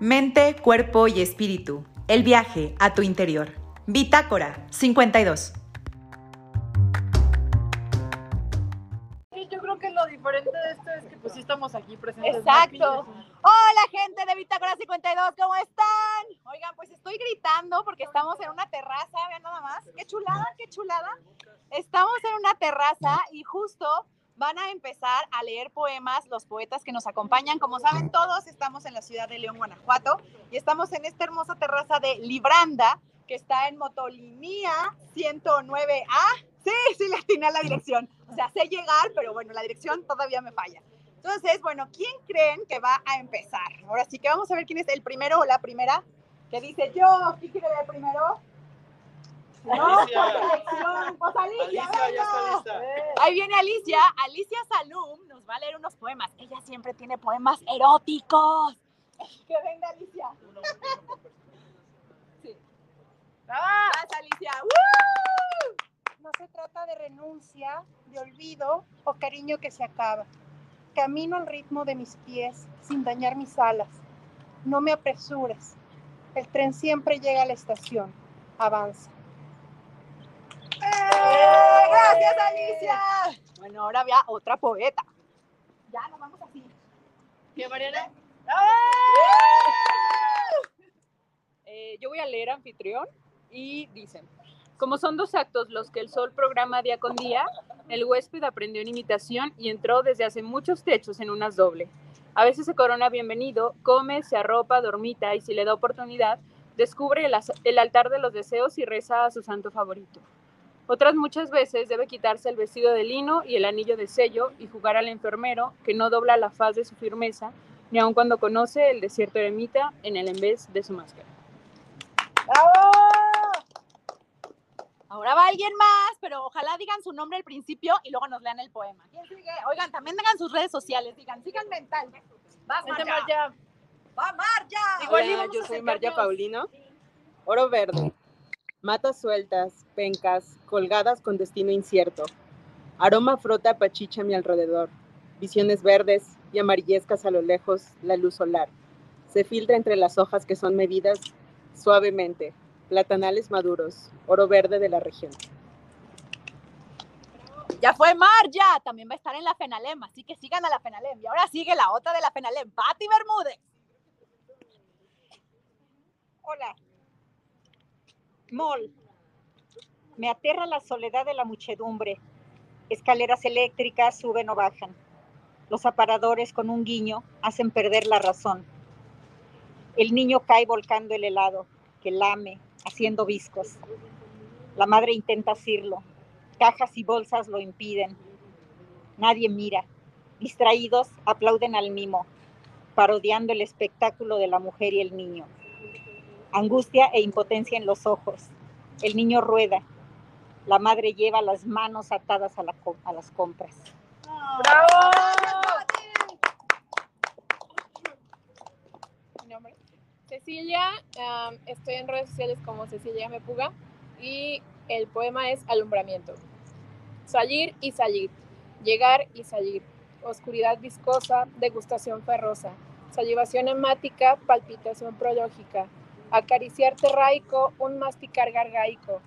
Mente, cuerpo y espíritu. El viaje a tu interior. Bitácora 52. Sí, yo creo que lo diferente de esto es que pues sí estamos aquí presentes. Exacto. Hola gente de Bitácora 52, ¿cómo están? Oigan, pues estoy gritando porque estamos en una terraza, vean nada más. Qué chulada, qué chulada. Estamos en una terraza y justo van a empezar a leer poemas los poetas que nos acompañan. Como saben todos, estamos en la ciudad de León, Guanajuato y estamos en esta hermosa terraza de Libranda que está en Motolinía 109A. Sí, sí, le atiné a la dirección. O sea, sé llegar, pero bueno, la dirección todavía me falla. Entonces, bueno, ¿quién creen que va a empezar? Ahora sí que vamos a ver quién es el primero o la primera que dice yo. ¿Quién quiere ver primero? No, Alicia. por. Pues Alicia, Alicia, ya está venga. lista. Ahí viene Alicia. Alicia Salum nos va a leer unos poemas. Ella siempre tiene poemas eróticos. Que venga Alicia. Sí. Vas, Alicia. ¡Woo! No se trata de renuncia, de olvido o cariño que se acaba. Camino al ritmo de mis pies sin dañar mis alas. No me apresures. El tren siempre llega a la estación. Avanza. ¡Eh! Gracias, Alicia. Bueno, ahora había otra poeta. Ya nos vamos así. ¿Qué, Mariana? Eh, yo voy a leer anfitrión y dicen, como son dos actos los que el sol programa día con día, el huésped aprendió en imitación y entró desde hace muchos techos en unas doble. A veces se corona bienvenido, come, se arropa, dormita y si le da oportunidad, descubre el altar de los deseos y reza a su santo favorito. Otras muchas veces debe quitarse el vestido de lino y el anillo de sello y jugar al enfermero que no dobla la faz de su firmeza, ni aun cuando conoce el desierto eremita en el en vez de su máscara. ¡Bravo! Ahora va alguien más, pero ojalá digan su nombre al principio y luego nos lean el poema. ¿Quién sigue? Oigan, también digan sus redes sociales, digan, sigan mental. Vas, Vente, Marja. Marja. Va, Marja. Igual Hola, yo a soy. María Paulino. Oro verde. Matas sueltas, pencas, colgadas con destino incierto. Aroma frota pachicha a mi alrededor. Visiones verdes y amarillescas a lo lejos, la luz solar. Se filtra entre las hojas que son medidas suavemente. Platanales maduros, oro verde de la región. Ya fue Marja, también va a estar en la Fenalem, así que sigan a la Fenalem. Y ahora sigue la otra de la Fenalem, Patti Bermúdez. Hola. Mol. Me aterra la soledad de la muchedumbre. Escaleras eléctricas suben o bajan. Los aparadores con un guiño hacen perder la razón. El niño cae volcando el helado, que lame, haciendo viscos. La madre intenta asirlo. Cajas y bolsas lo impiden. Nadie mira. Distraídos aplauden al mimo, parodiando el espectáculo de la mujer y el niño angustia e impotencia en los ojos. El niño rueda. La madre lleva las manos atadas a, la a las compras. ¡Bravo! Cecilia, am, estoy en redes sociales como Cecilia Mepuga y el poema es Alumbramiento. Salir y salir, llegar y salir, oscuridad viscosa, degustación ferrosa, salivación hemática, palpitación prológica, acariciar terraico, un masticar gargaico,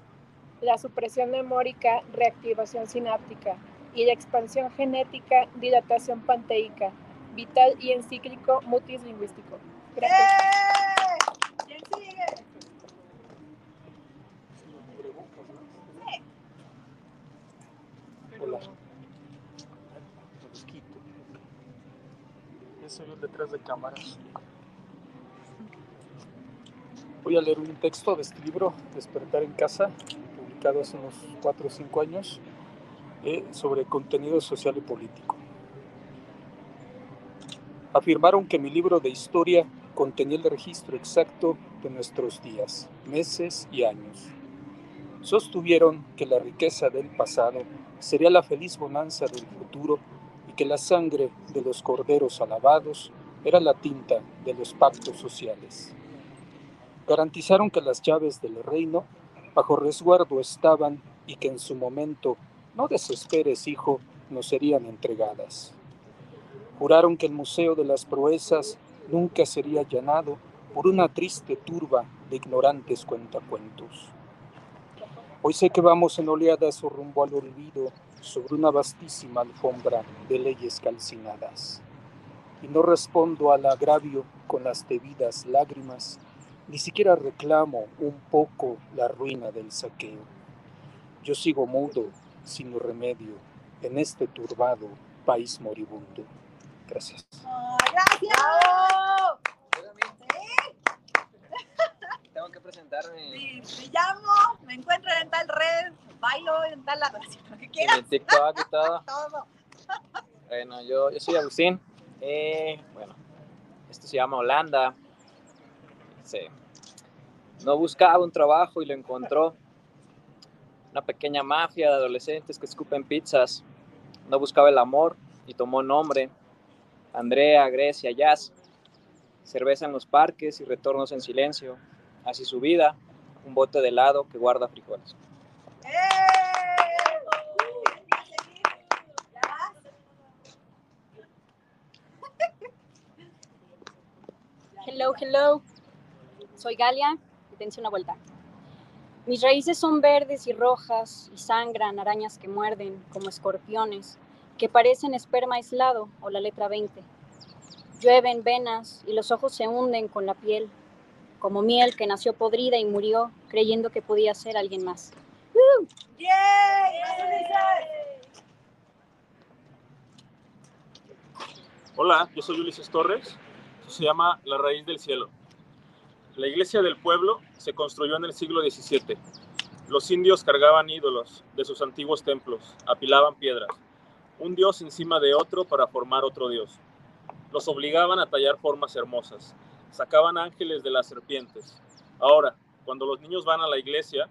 la supresión memórica, reactivación sináptica y la expansión genética, dilatación panteica, vital y encíclico, mutis lingüístico. Gracias. ¡Eh! ¿Quién sigue? Hola. Los quito. Yo soy el detrás de cámaras. Voy a leer un texto de este libro, Despertar en Casa, publicado hace unos 4 o 5 años, eh, sobre contenido social y político. Afirmaron que mi libro de historia contenía el registro exacto de nuestros días, meses y años. Sostuvieron que la riqueza del pasado sería la feliz bonanza del futuro y que la sangre de los corderos alabados era la tinta de los pactos sociales. Garantizaron que las llaves del reino bajo resguardo estaban y que en su momento, no desesperes, hijo, nos serían entregadas. Juraron que el Museo de las Proezas nunca sería allanado por una triste turba de ignorantes cuentacuentos. Hoy sé que vamos en oleadas o rumbo al olvido sobre una vastísima alfombra de leyes calcinadas. Y no respondo al agravio con las debidas lágrimas, ni siquiera reclamo un poco la ruina del saqueo. Yo sigo mudo, sin remedio, en este turbado país moribundo. Gracias. ¡Gracias! Tengo que presentarme. Sí, me llamo, me encuentro en tal red, bailo en tal lado, lo que quieras. En TikTok y todo. Todo. Bueno, yo, yo soy Agustín. Eh, bueno, esto se llama Holanda. No buscaba un trabajo y lo encontró. Una pequeña mafia de adolescentes que escupen pizzas. No buscaba el amor y tomó nombre. Andrea, Grecia, Jazz. Cerveza en los parques y retornos en silencio. Así su vida, un bote de helado que guarda frijoles. Hello, hello. Soy Galia y una vuelta. Mis raíces son verdes y rojas y sangran arañas que muerden como escorpiones que parecen esperma aislado o la letra 20. Llueven venas y los ojos se hunden con la piel, como miel que nació podrida y murió creyendo que podía ser alguien más. Hola, yo soy Ulises Torres. Se llama La Raíz del Cielo. La iglesia del pueblo se construyó en el siglo XVII. Los indios cargaban ídolos de sus antiguos templos, apilaban piedras, un dios encima de otro para formar otro dios. Los obligaban a tallar formas hermosas, sacaban ángeles de las serpientes. Ahora, cuando los niños van a la iglesia,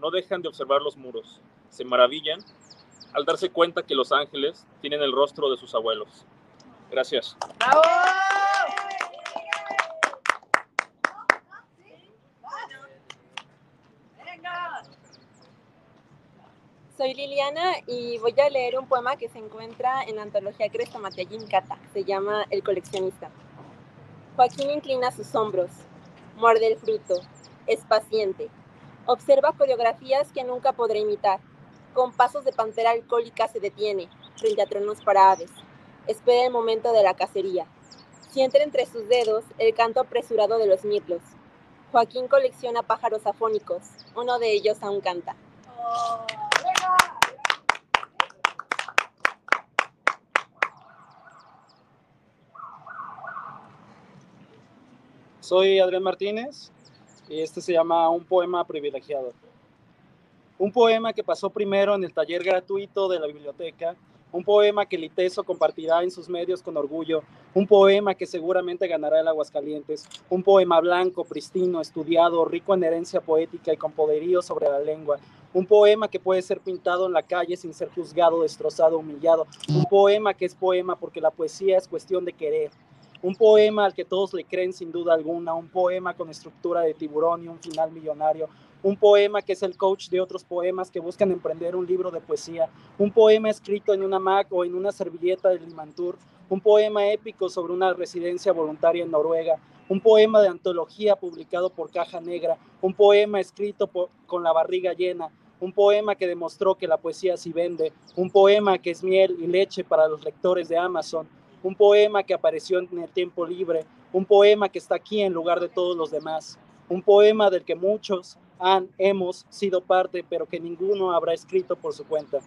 no dejan de observar los muros, se maravillan al darse cuenta que los ángeles tienen el rostro de sus abuelos. Gracias. Soy Liliana y voy a leer un poema que se encuentra en la antología Crestomatellín Cata. Se llama El coleccionista. Joaquín inclina sus hombros, muerde el fruto, es paciente. Observa coreografías que nunca podrá imitar. Con pasos de pantera alcohólica se detiene, frente a tronos para aves. Espera el momento de la cacería. Siente entre sus dedos el canto apresurado de los mirlos. Joaquín colecciona pájaros afónicos. Uno de ellos aún canta. Soy Adrián Martínez y este se llama Un poema privilegiado. Un poema que pasó primero en el taller gratuito de la biblioteca, un poema que Liteso compartirá en sus medios con orgullo, un poema que seguramente ganará el Aguascalientes, un poema blanco, pristino, estudiado, rico en herencia poética y con poderío sobre la lengua, un poema que puede ser pintado en la calle sin ser juzgado, destrozado, humillado, un poema que es poema porque la poesía es cuestión de querer, un poema al que todos le creen sin duda alguna, un poema con estructura de tiburón y un final millonario, un poema que es el coach de otros poemas que buscan emprender un libro de poesía, un poema escrito en una Mac o en una servilleta de Limantur, un poema épico sobre una residencia voluntaria en Noruega, un poema de antología publicado por Caja Negra, un poema escrito con la barriga llena, un poema que demostró que la poesía sí vende, un poema que es miel y leche para los lectores de Amazon, un poema que apareció en el tiempo libre, un poema que está aquí en lugar de todos los demás, un poema del que muchos han, hemos sido parte, pero que ninguno habrá escrito por su cuenta.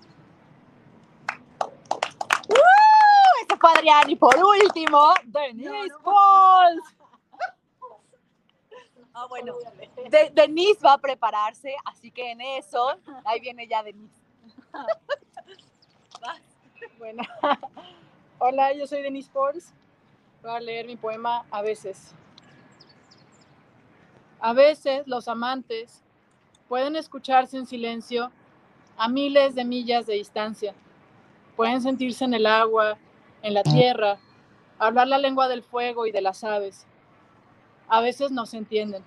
¡Uh! Ese fue Adrián. Y por último, Denise Pauls. Ah, bueno, De- Denise va a prepararse, así que en eso, ahí viene ya Denise. Bueno, hola, yo soy Denise Pauls. Voy a leer mi poema A veces. A veces los amantes pueden escucharse en silencio a miles de millas de distancia. Pueden sentirse en el agua, en la tierra, hablar la lengua del fuego y de las aves. A veces no se entienden.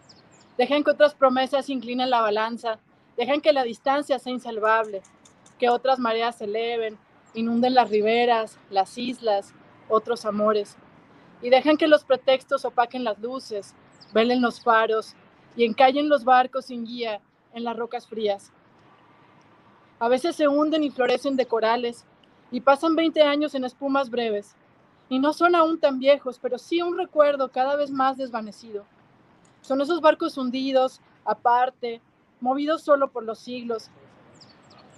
Dejen que otras promesas inclinen la balanza. Dejen que la distancia sea insalvable. Que otras mareas se eleven, inunden las riberas, las islas, otros amores. Y dejen que los pretextos opaquen las luces, velen los faros y encallen los barcos sin guía en las rocas frías. A veces se hunden y florecen de corales y pasan 20 años en espumas breves. Y no son aún tan viejos, pero sí un recuerdo cada vez más desvanecido. Son esos barcos hundidos, aparte, movidos solo por los siglos.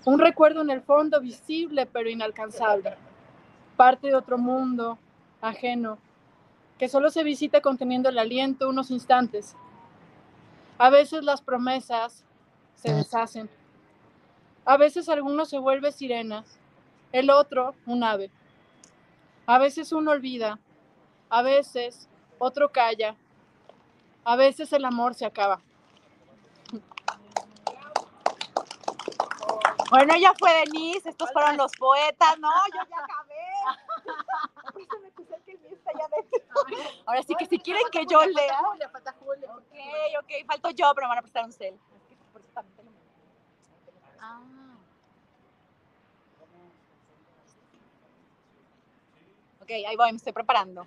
Un recuerdo en el fondo visible pero inalcanzable. Parte de otro mundo, ajeno, que solo se visita conteniendo el aliento unos instantes. A veces las promesas se deshacen. A veces alguno se vuelve sirena, el otro un ave. A veces uno olvida, a veces otro calla, a veces el amor se acaba. Bueno, ya fue Denise, estos fueron los poetas, no, yo ya acabé. Ahora sí que si quieren que yo lea. Ok, ok, falto yo, pero me van a prestar un cel. Ah. Ok, ahí voy, me estoy preparando.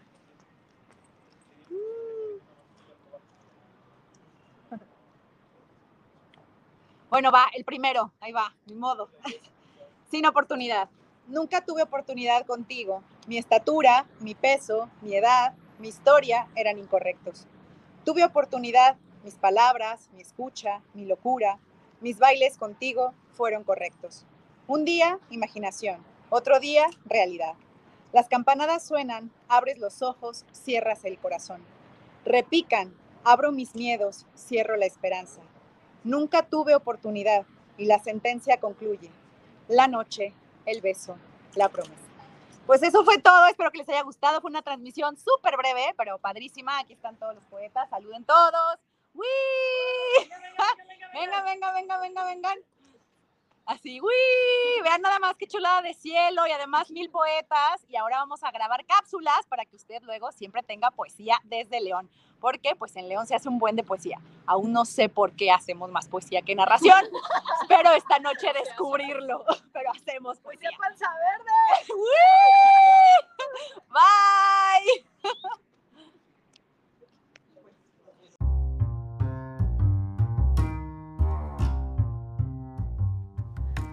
Bueno, va, el primero, ahí va, mi modo. Sin oportunidad. Nunca tuve oportunidad contigo. Mi estatura, mi peso, mi edad, mi historia eran incorrectos. Tuve oportunidad, mis palabras, mi escucha, mi locura, mis bailes contigo fueron correctos. Un día, imaginación. Otro día, realidad. Las campanadas suenan, abres los ojos, cierras el corazón. Repican, abro mis miedos, cierro la esperanza. Nunca tuve oportunidad y la sentencia concluye. La noche, el beso, la promesa. Pues eso fue todo, espero que les haya gustado. Fue una transmisión súper breve, pero padrísima. Aquí están todos los poetas, saluden todos. ¡Uy! Venga, venga, venga, venga, vengan. Así, uy, vean nada más qué chulada de cielo y además mil poetas. Y ahora vamos a grabar cápsulas para que usted luego siempre tenga poesía desde León. Porque pues en León se hace un buen de poesía. Aún no sé por qué hacemos más poesía que narración. Espero esta noche descubrirlo. Pero hacemos poesía. panza verde! ¡Uy!